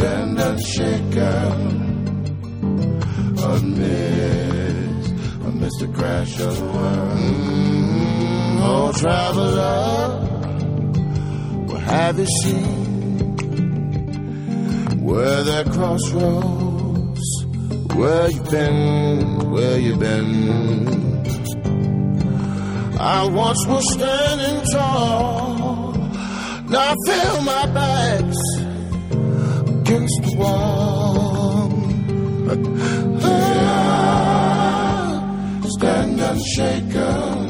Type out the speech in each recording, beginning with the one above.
stand unshaken amidst, amidst the crash of the world. Oh, traveler, what have you seen? Where that crossroads, where you been, where you been? I once was standing tall, now I feel my back's against the wall. Ah, Stand unshaken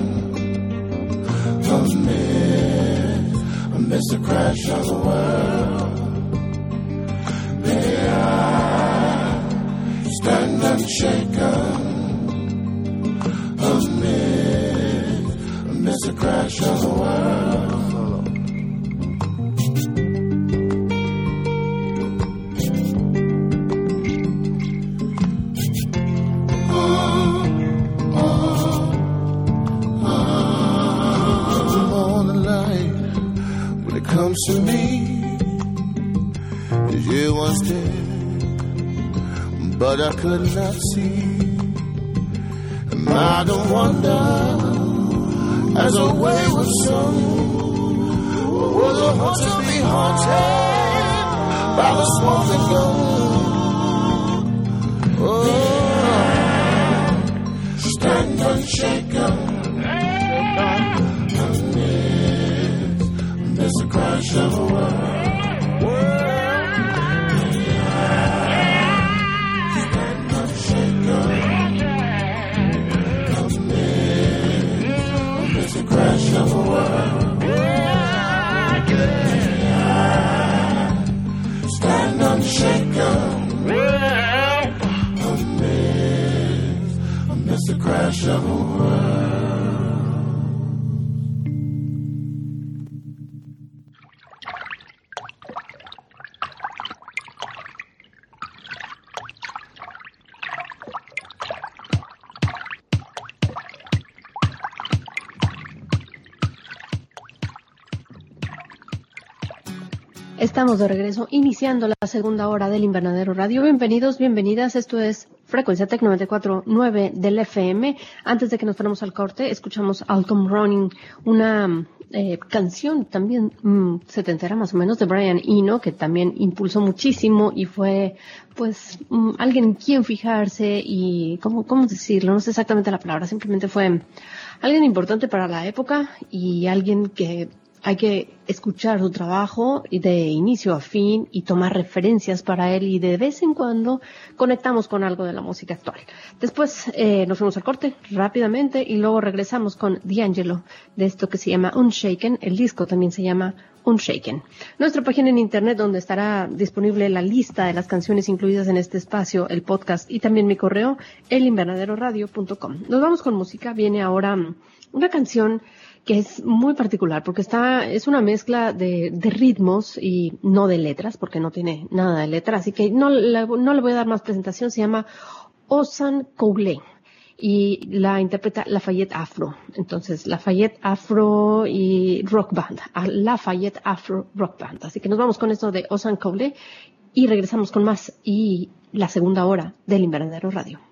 amid, amidst the crash of the world. May I stand unshaken amid, amidst the crash of the world. Comes to me, you once did, but I could not see. And I don't wonder, as a wayward son, will the haunted be haunted by the smoking gun? Oh, stand unshaken. Amidst the crash of a world. The crash of the world. Stand unshaken. Amidst the crash of the world. Estamos de regreso, iniciando la segunda hora del Invernadero Radio. Bienvenidos, bienvenidas. Esto es Frecuencia Tech 94.9 del FM. Antes de que nos fuéramos al corte, escuchamos I'll Come Running, una eh, canción también mm, setentera más o menos de Brian Eno, que también impulsó muchísimo y fue, pues, mm, alguien en quien fijarse y, ¿cómo, ¿cómo decirlo? No sé exactamente la palabra, simplemente fue alguien importante para la época y alguien que hay que escuchar su trabajo de inicio a fin y tomar referencias para él y de vez en cuando conectamos con algo de la música actual. Después eh, nos fuimos al corte rápidamente y luego regresamos con D'Angelo de esto que se llama Unshaken. El disco también se llama Unshaken. Nuestra página en internet donde estará disponible la lista de las canciones incluidas en este espacio, el podcast y también mi correo, elinvernaderoradio.com. Nos vamos con música. Viene ahora una canción que es muy particular porque está, es una mezcla de, de ritmos y no de letras, porque no tiene nada de letras, así que no, no le voy a dar más presentación, se llama Osan Koulen y la interpreta Lafayette Afro. Entonces, Lafayette Afro y Rock Band, ah, Lafayette Afro Rock Band. Así que nos vamos con esto de Osan Koulen y regresamos con más y la segunda hora del Invernadero Radio.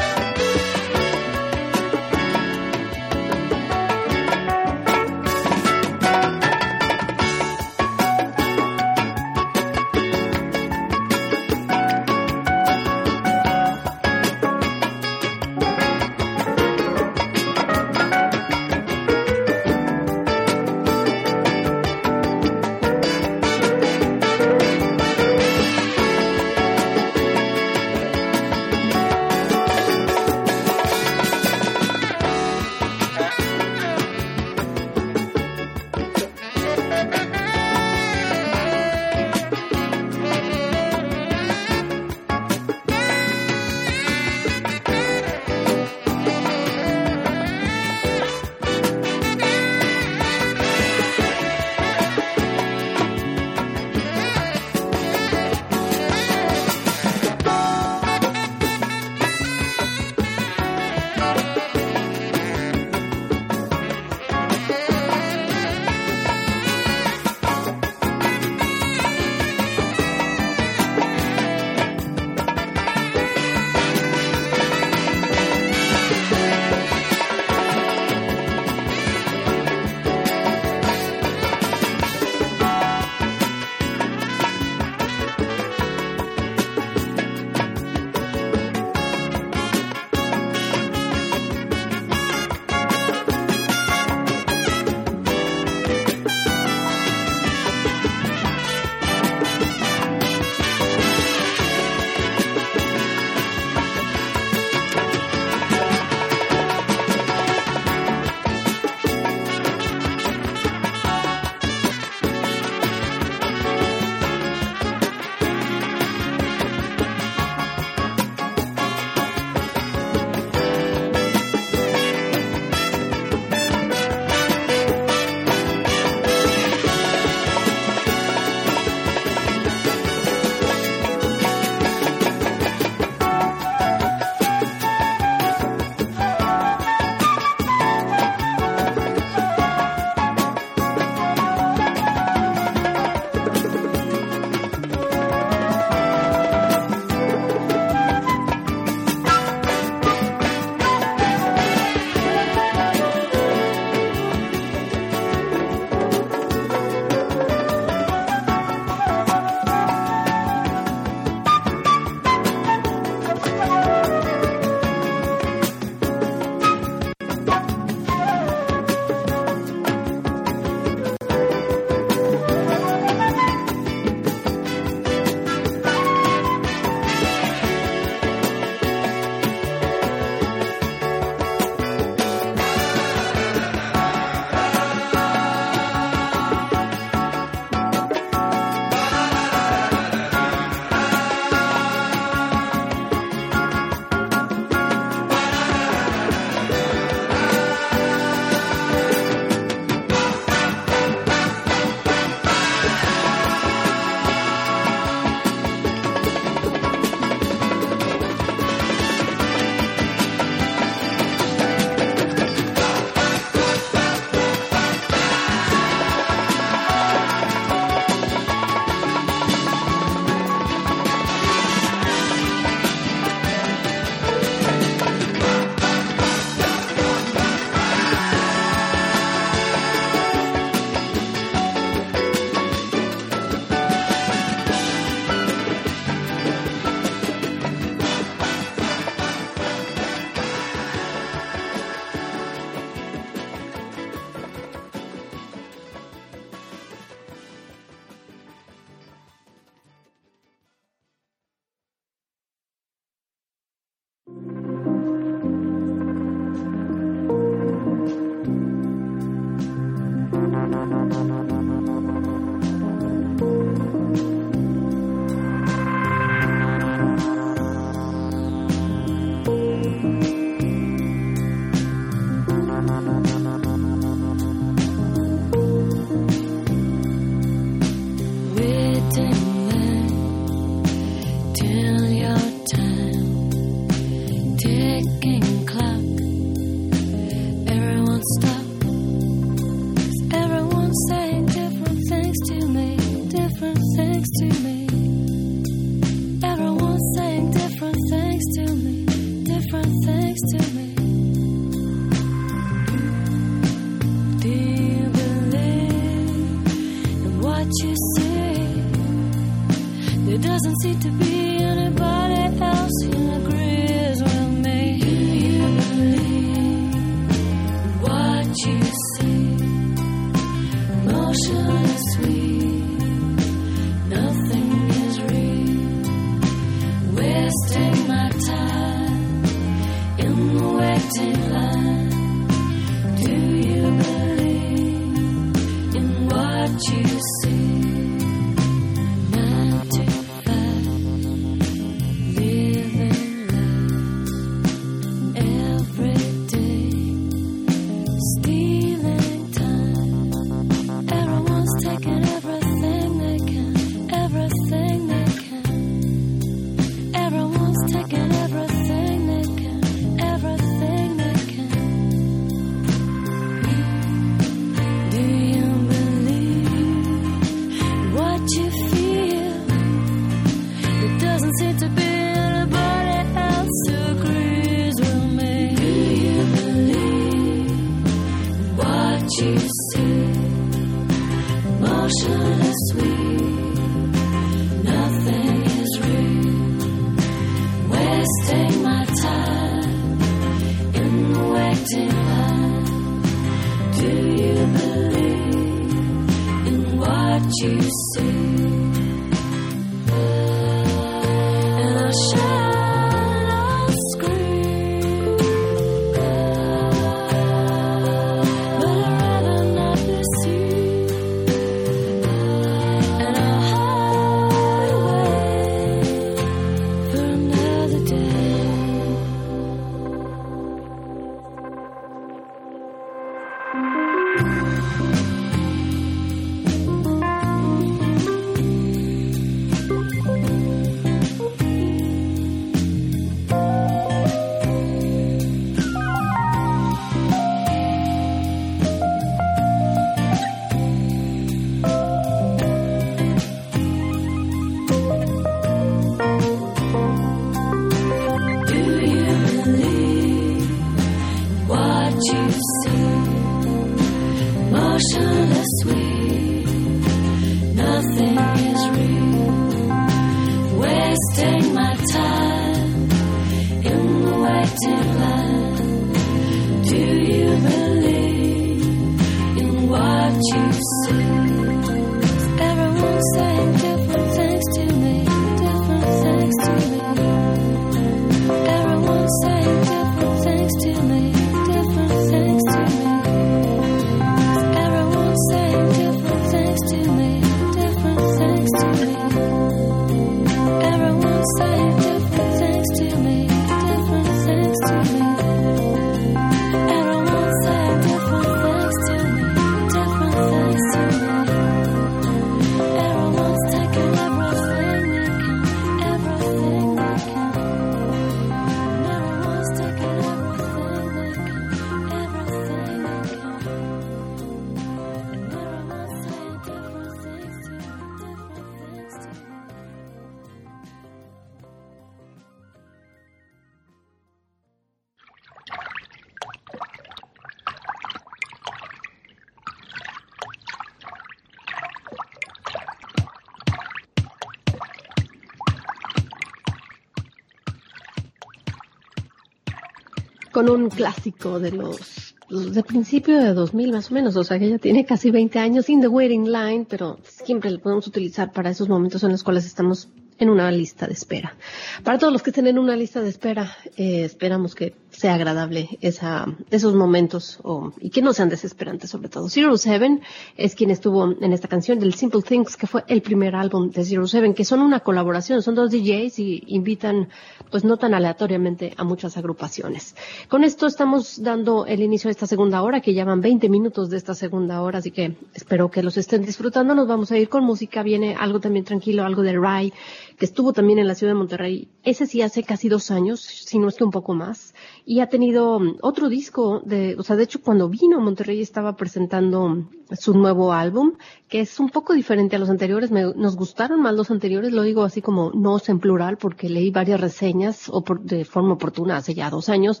Un clásico de los, de principio de 2000 más o menos, o sea que ella tiene casi 20 años, In the Waiting Line, pero siempre lo podemos utilizar para esos momentos en los cuales estamos en una lista de espera. Para todos los que estén en una lista de espera, eh, esperamos que sea agradable esa, esos momentos y que no sean desesperantes sobre todo. Zero Seven es quien estuvo en esta canción del Simple Things, que fue el primer álbum de Zero Seven, que son una colaboración, son dos DJs y invitan pues no tan aleatoriamente a muchas agrupaciones. Con esto estamos dando el inicio de esta segunda hora, que llevan 20 minutos de esta segunda hora, así que espero que los estén disfrutando. Nos vamos a ir con música, viene algo también tranquilo, algo de Rai, que estuvo también en la ciudad de Monterrey, ese sí hace casi dos años, si no es que un poco más y ha tenido mm, otro disco de, o sea, de hecho cuando vino a Monterrey estaba presentando su nuevo álbum, que es un poco diferente a los anteriores. nos gustaron más los anteriores, lo digo así como no en plural porque leí varias reseñas o de forma oportuna hace ya dos años,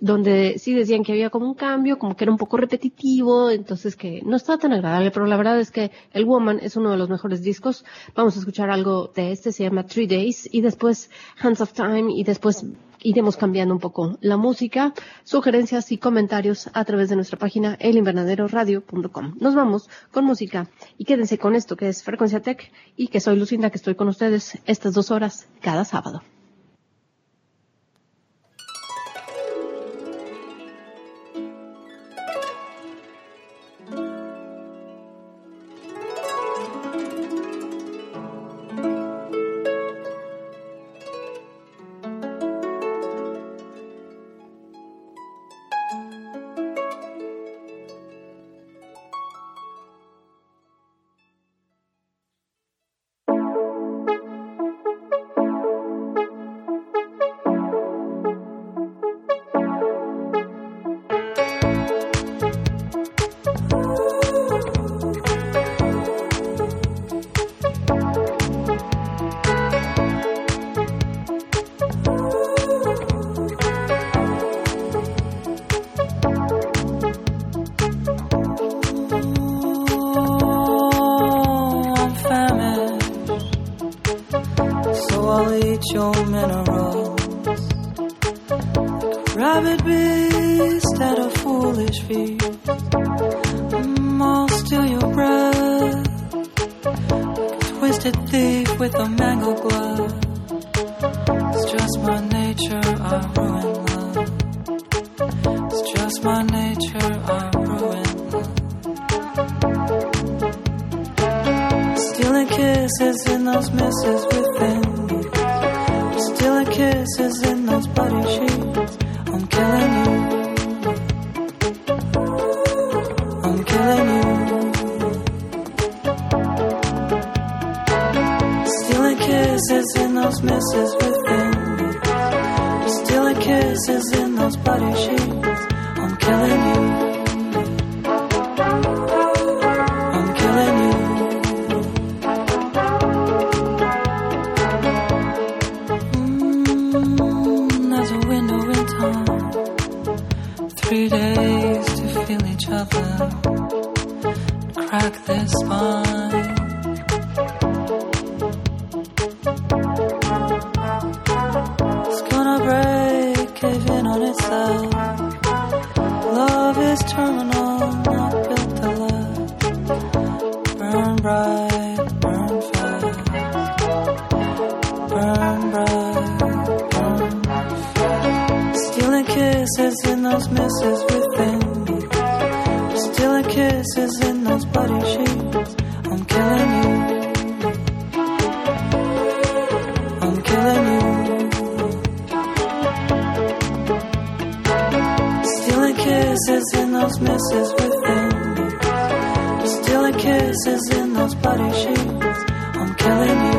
donde sí decían que había como un cambio, como que era un poco repetitivo, entonces que no estaba tan agradable, pero la verdad es que El Woman es uno de los mejores discos. Vamos a escuchar algo de este, se Three Days y después Hands of Time y después iremos cambiando un poco la música, sugerencias y comentarios a través de nuestra página elinvernaderoradio.com. Nos vamos con música y quédense con esto que es Frecuencia Tech y que soy Lucinda que estoy con ustedes estas dos horas cada sábado. your minerals. Rabbit beast at a foolish fee. Mm, I'll steal your breath. Twisted thief with a mango glove. It's just my nature, I ruin love. It's just my nature, I ruin love. Stealing kisses in those misses within. those messes within you. Still kisses in those bloody sheets. I'm killing you.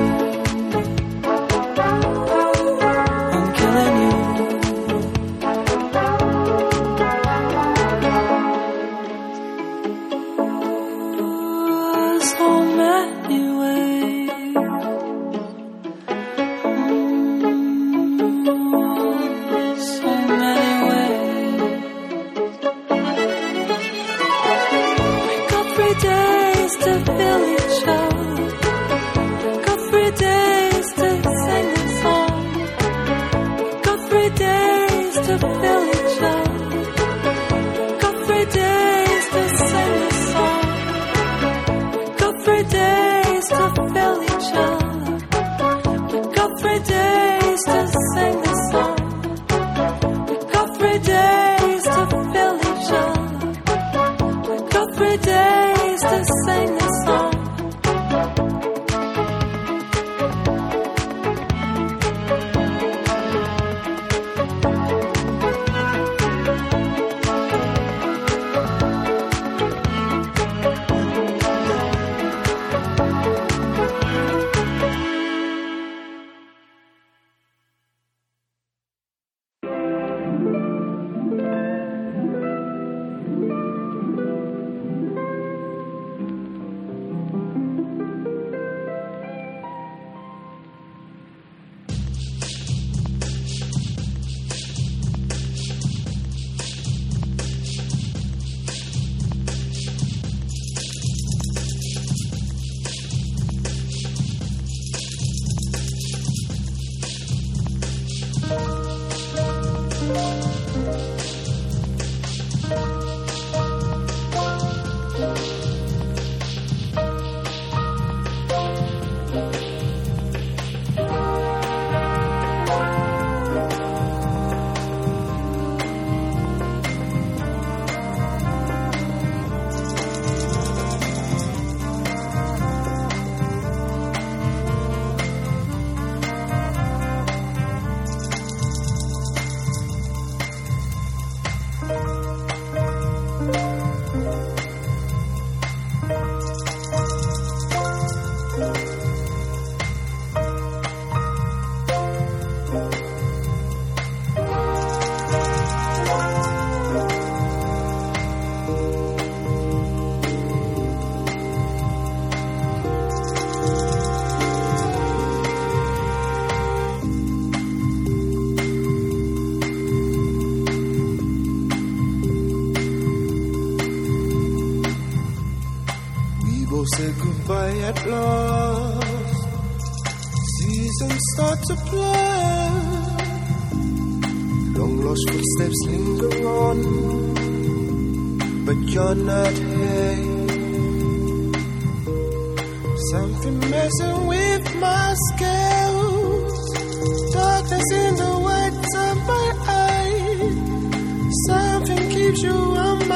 At last. Seasons start to blur. Long lost footsteps linger on, but you're not here. Something messing with my scales. Darkness in the whites of my eyes. Something keeps you on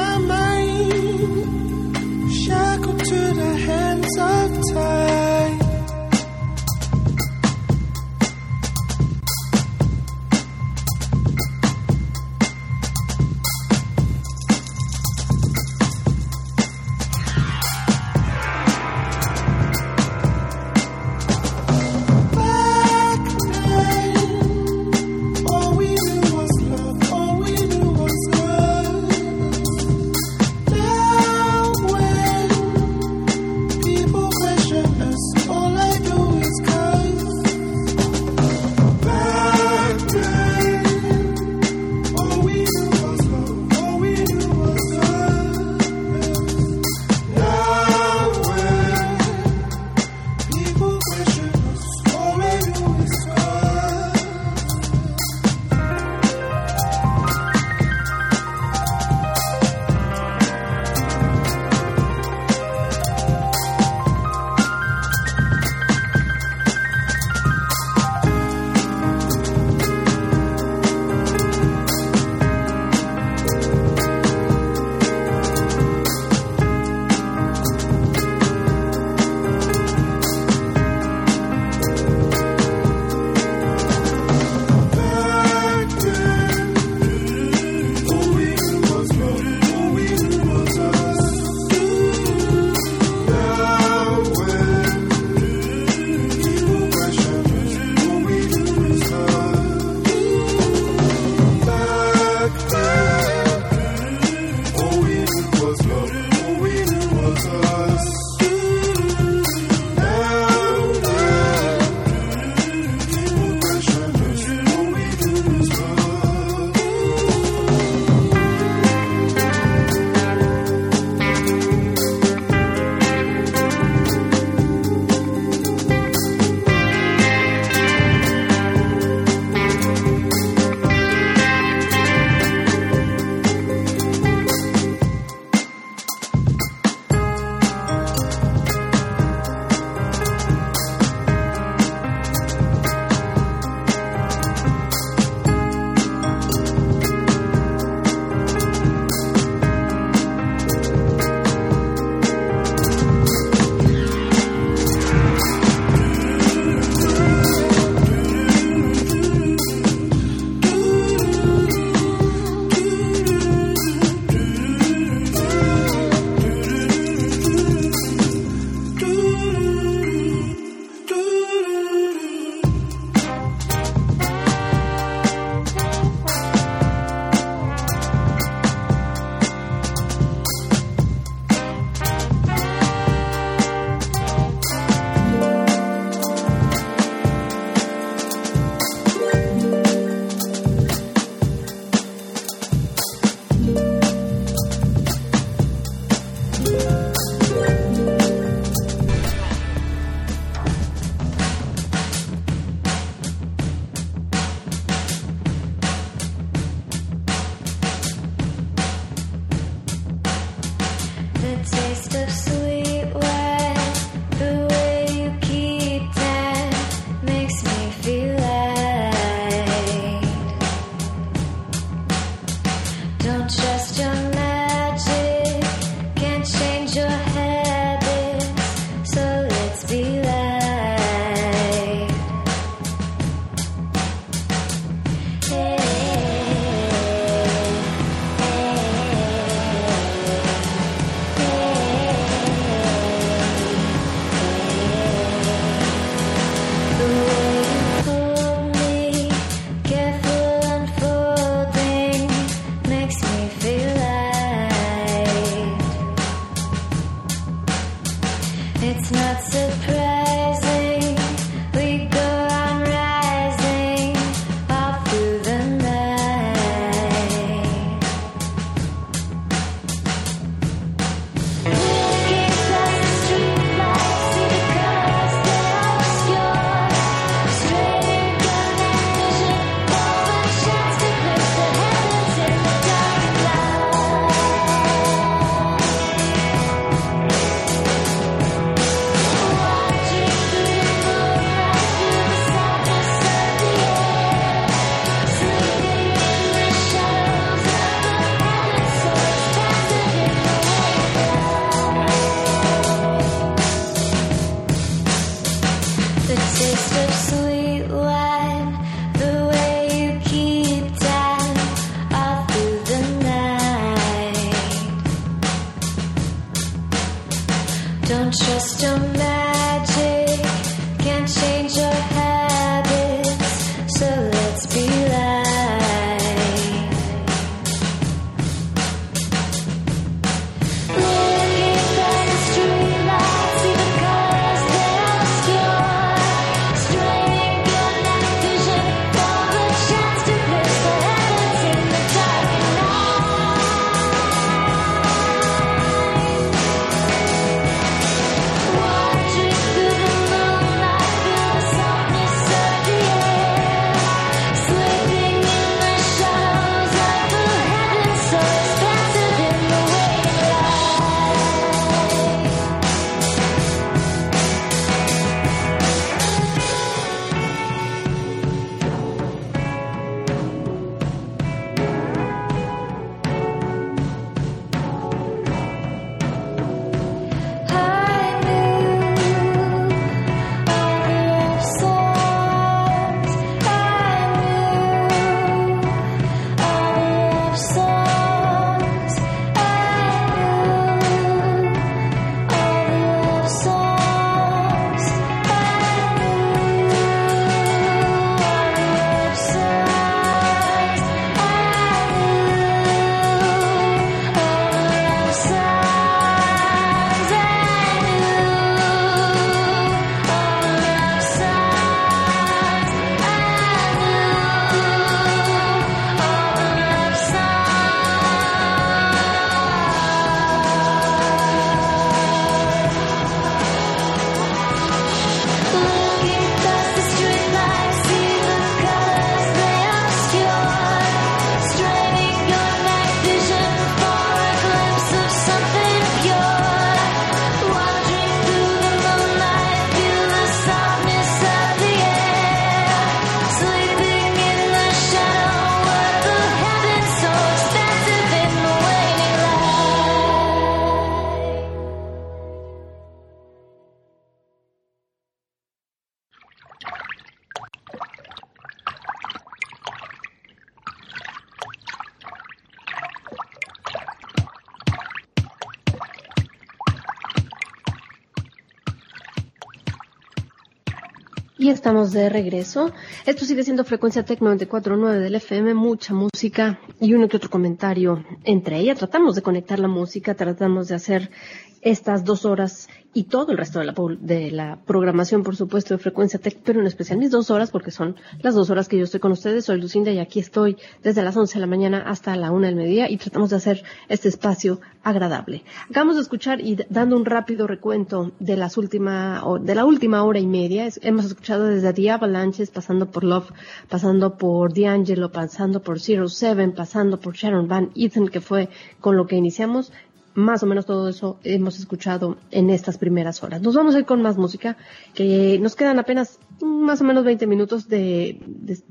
estamos de regreso. Esto sigue siendo Frecuencia Tec 94.9 del FM, mucha música y uno que otro comentario entre ella. Tratamos de conectar la música, tratamos de hacer estas dos horas y todo el resto de la, de la programación, por supuesto, de Frecuencia Tech, pero en especial mis dos horas, porque son las dos horas que yo estoy con ustedes. Soy Lucinda y aquí estoy desde las 11 de la mañana hasta la una del mediodía y tratamos de hacer este espacio agradable. Acabamos de escuchar y dando un rápido recuento de las última, de la última hora y media, hemos escuchado desde The Avalanches, pasando por Love, pasando por D'Angelo, pasando por Zero Seven, pasando por Sharon Van Ethan, que fue con lo que iniciamos, más o menos todo eso hemos escuchado en estas primeras horas. Nos vamos a ir con más música, que nos quedan apenas más o menos 20 minutos de,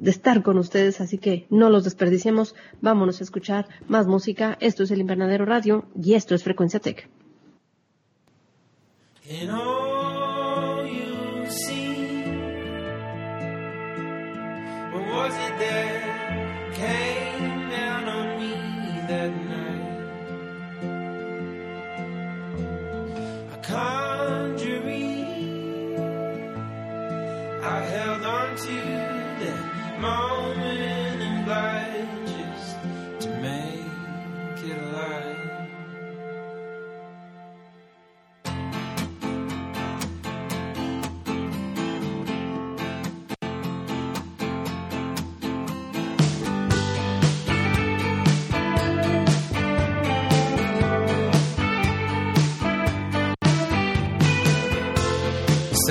estar con ustedes, así que no los desperdiciemos. Vámonos a escuchar más música. Esto es el Invernadero Radio y esto es Frecuencia Tech.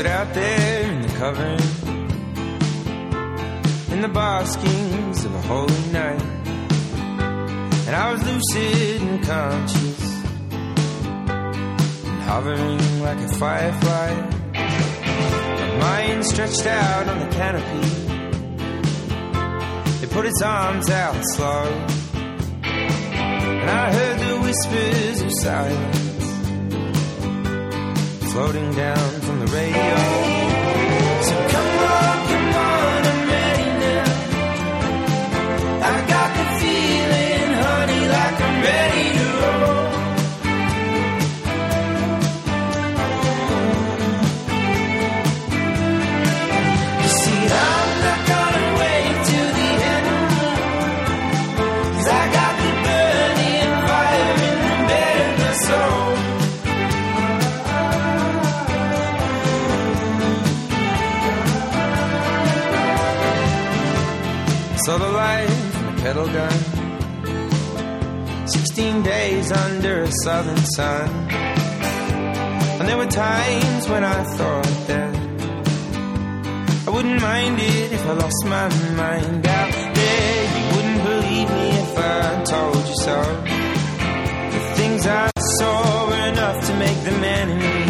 Out there in the covering, in the baskings of a holy night. And I was lucid and conscious, and hovering like a firefly. My mind stretched out on the canopy. It put its arms out slow, and I heard the whispers of silence floating down from the radio. 16 days under a southern sun. And there were times when I thought that I wouldn't mind it if I lost my mind out there. You wouldn't believe me if I told you so. The things I saw were enough to make the man in me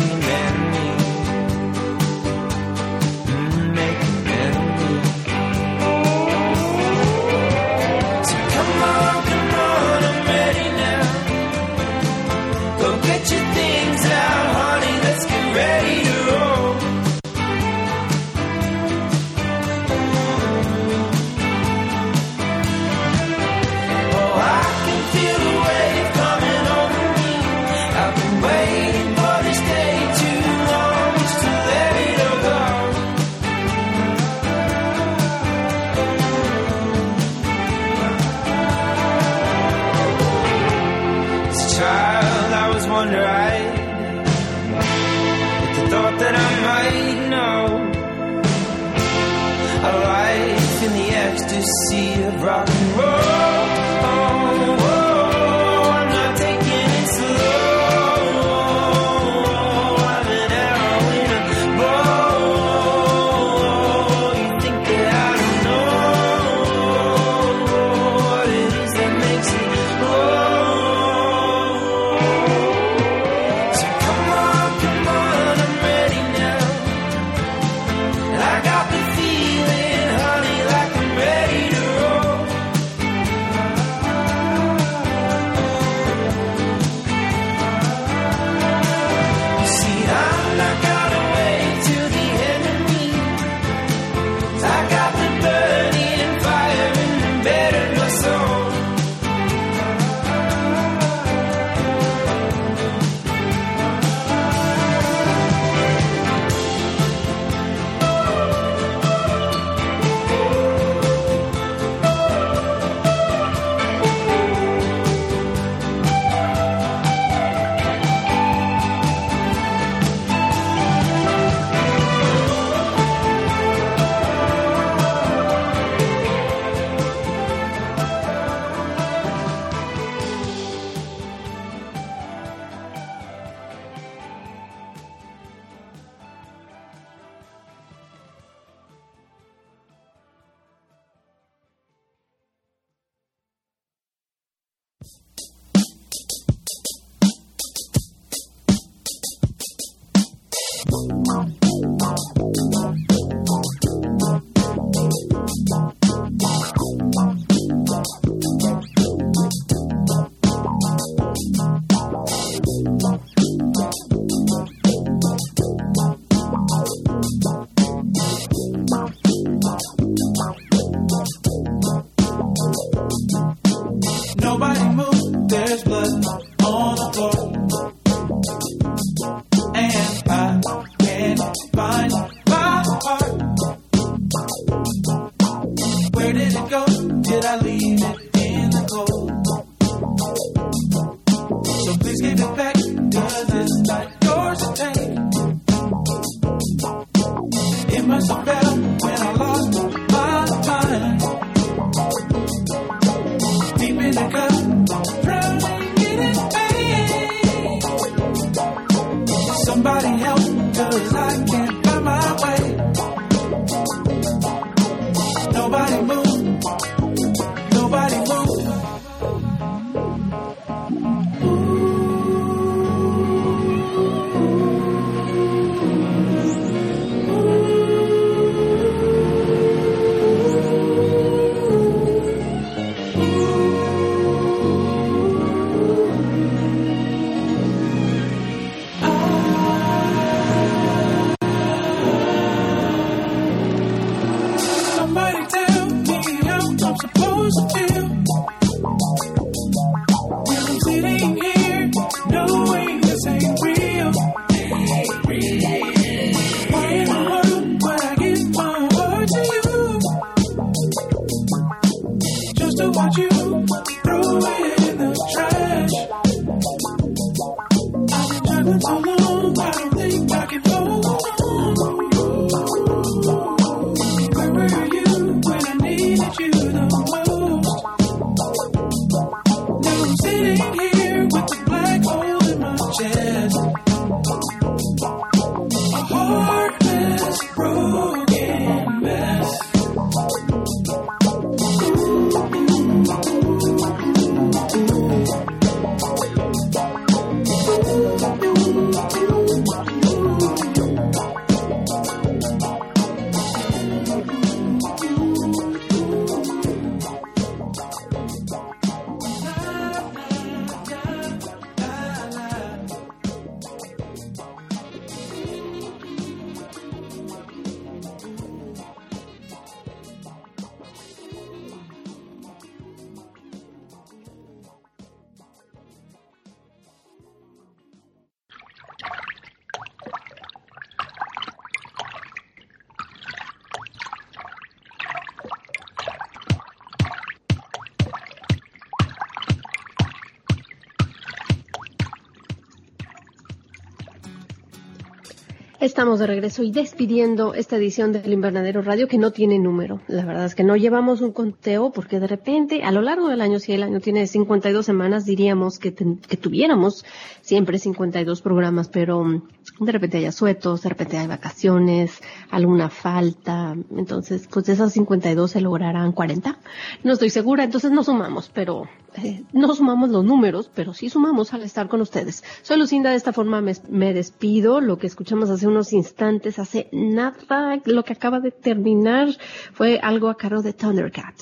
Estamos de regreso y despidiendo esta edición del Invernadero Radio que no tiene número. La verdad es que no llevamos un conteo porque de repente a lo largo del año, si el año tiene 52 semanas, diríamos que, que tuviéramos siempre 52 programas, pero mm, de repente hay asuetos, de repente hay vacaciones, alguna falta. Entonces, pues de esas 52 se lograrán 40. No estoy segura, entonces no sumamos, pero eh, no sumamos los números, pero sí sumamos al estar con ustedes. Soy Lucinda, de esta forma me, me, despido. Lo que escuchamos hace unos instantes, hace nada, lo que acaba de terminar fue algo a cargo de Thundercat.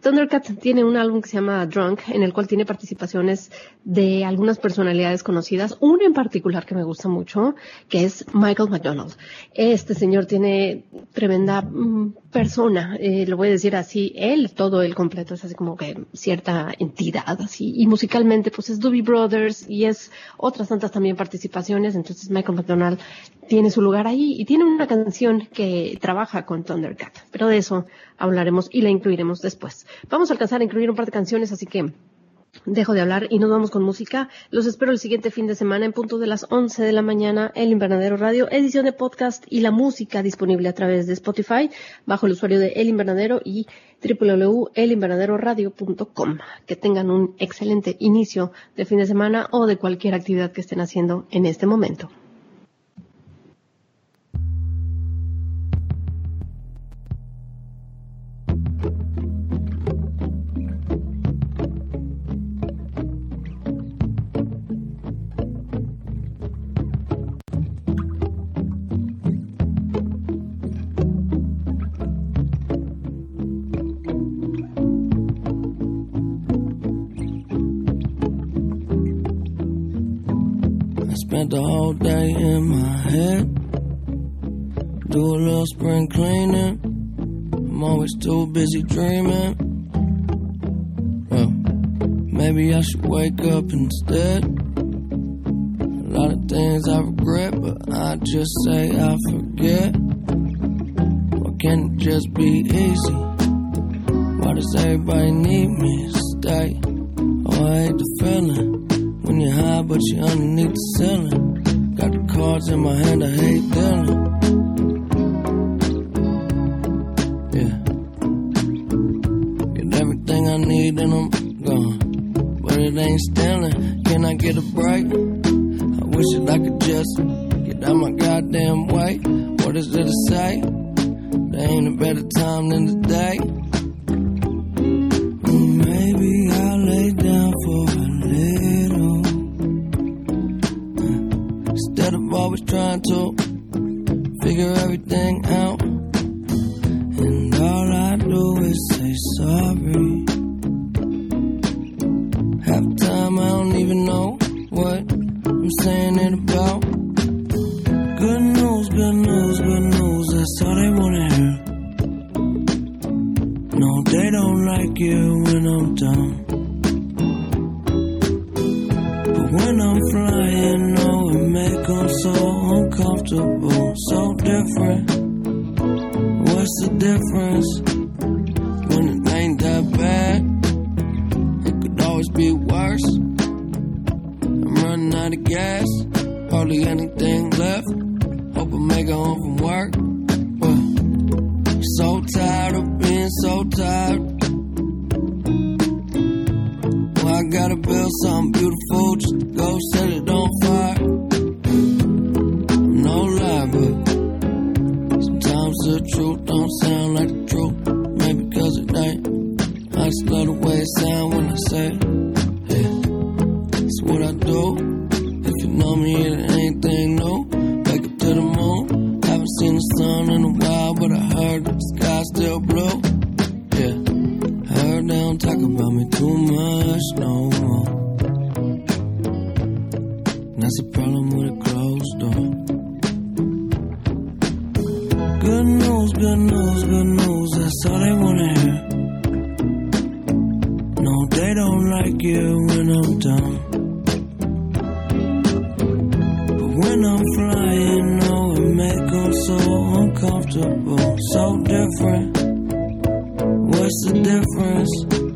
Thundercat tiene un álbum que se llama Drunk, en el cual tiene participaciones de algunas personalidades conocidas, una en particular que me gusta mucho, que es Michael McDonald. Este señor tiene tremenda mm, persona, eh, lo voy a decir así, él, todo el completo, es así como que cierta entidad, así, y musicalmente pues es Doobie Brothers y es otras tantas también participaciones, entonces Michael McDonald tiene su lugar ahí y tiene una canción que trabaja con Thundercat, pero de eso hablaremos y la incluiremos después. Vamos a alcanzar a incluir un par de canciones, así que dejo de hablar y nos vamos con música. Los espero el siguiente fin de semana en punto de las 11 de la mañana, El Invernadero Radio, edición de podcast y la música disponible a través de Spotify bajo el usuario de El Invernadero y www.elinvernaderoradio.com. Que tengan un excelente inicio de fin de semana o de cualquier actividad que estén haciendo en este momento. Sorry. Uncomfortable, so different. What's the difference?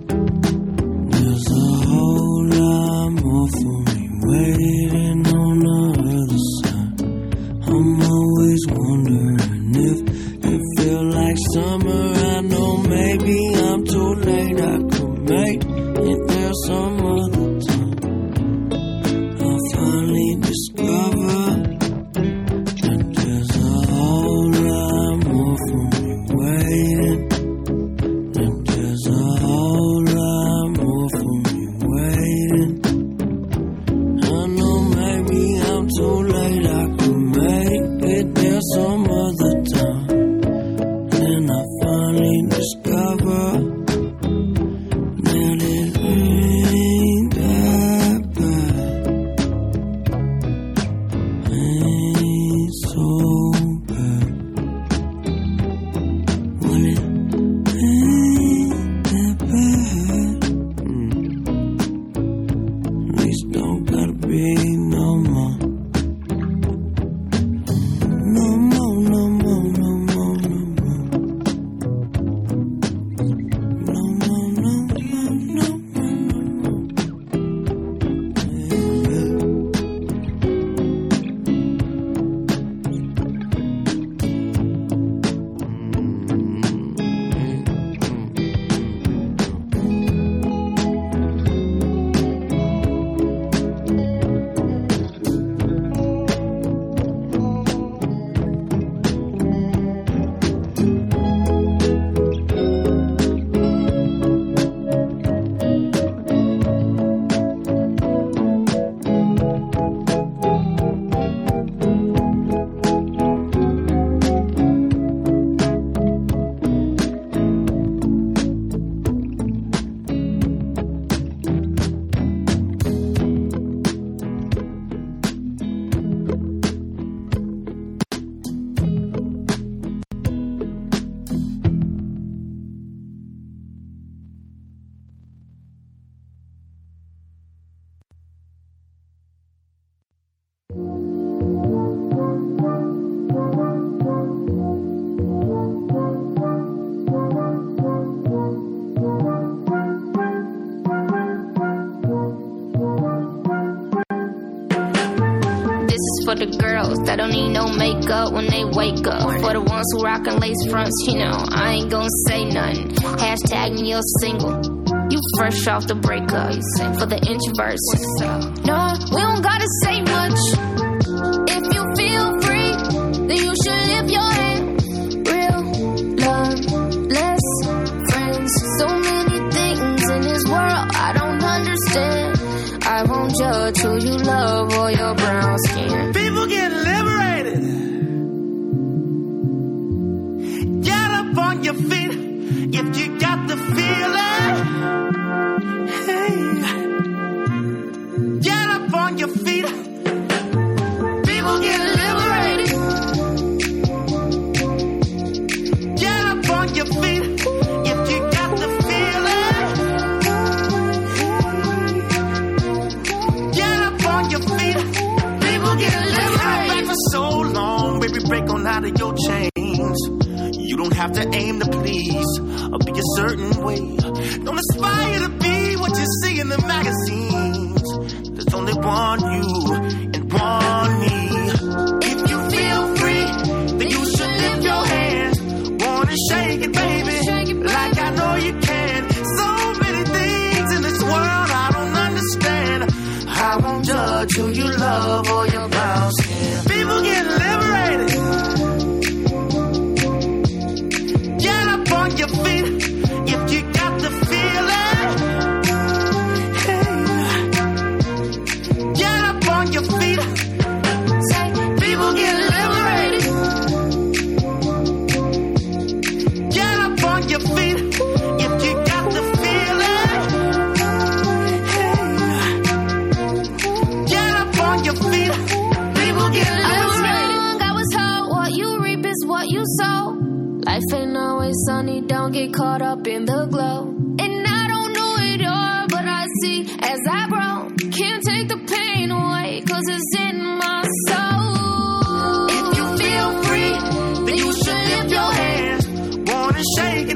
you know, I ain't gonna say nothing. Hashtag me, you're single. You fresh off the breakup for the introverts. No, we don't gotta say much. shaking.